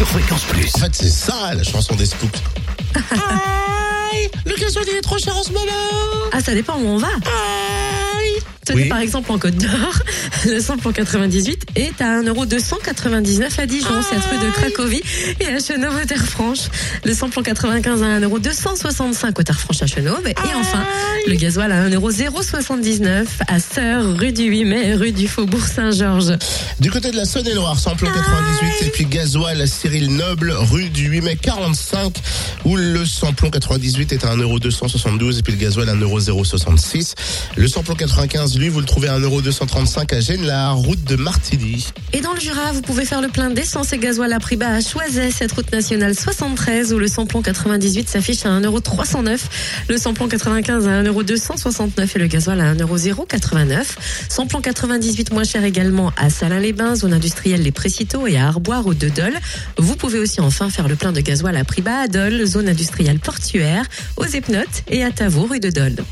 sur Fréquence Plus. En fait, c'est ça la chanson des scoops. Aïe, le gasoil il est trop cher en ce moment. Ah, ça dépend où on va. Aïe. Tenez Oui. par exemple en Côte d'Or, le samplon 98 est à 1,299€ à Dijon, c'est à truc de Cracovie et à Chenauve au Terre-Franche. Le samplon 95 à 1,265€ au Terre-Franche à Chenauve. Et enfin, le gasoil à 1,079€ à Sœur, rue du 8 mai, rue du Faubourg Saint-Georges. Du côté de la Saône-et-Loire, samplon 98 et puis gasoil à Cyril Noble, rue du 8 mai 45, où le samplon 98 est à 1,272€ et puis le gasoil à 1,066€. Le samplon 95, vous le trouvez à 1,235€ à Gênes-la, route de Martilly. Et dans le Jura, vous pouvez faire le plein d'essence et gasoil à prix bas à Choiset, cette route nationale 73 où le samplon 98 s'affiche à 1,309€, le samplon 95 à 1,269€ et le gasoil à 1,089€. Samplon 98 moins cher également à Salins-les-Bains, zone industrielle Les Précitaux et à Arbois, route de Dole. Vous pouvez aussi enfin faire le plein de gasoil à prix bas à Dole, zone industrielle portuaire, aux Epnotes et à Tavaux, rue de Dole.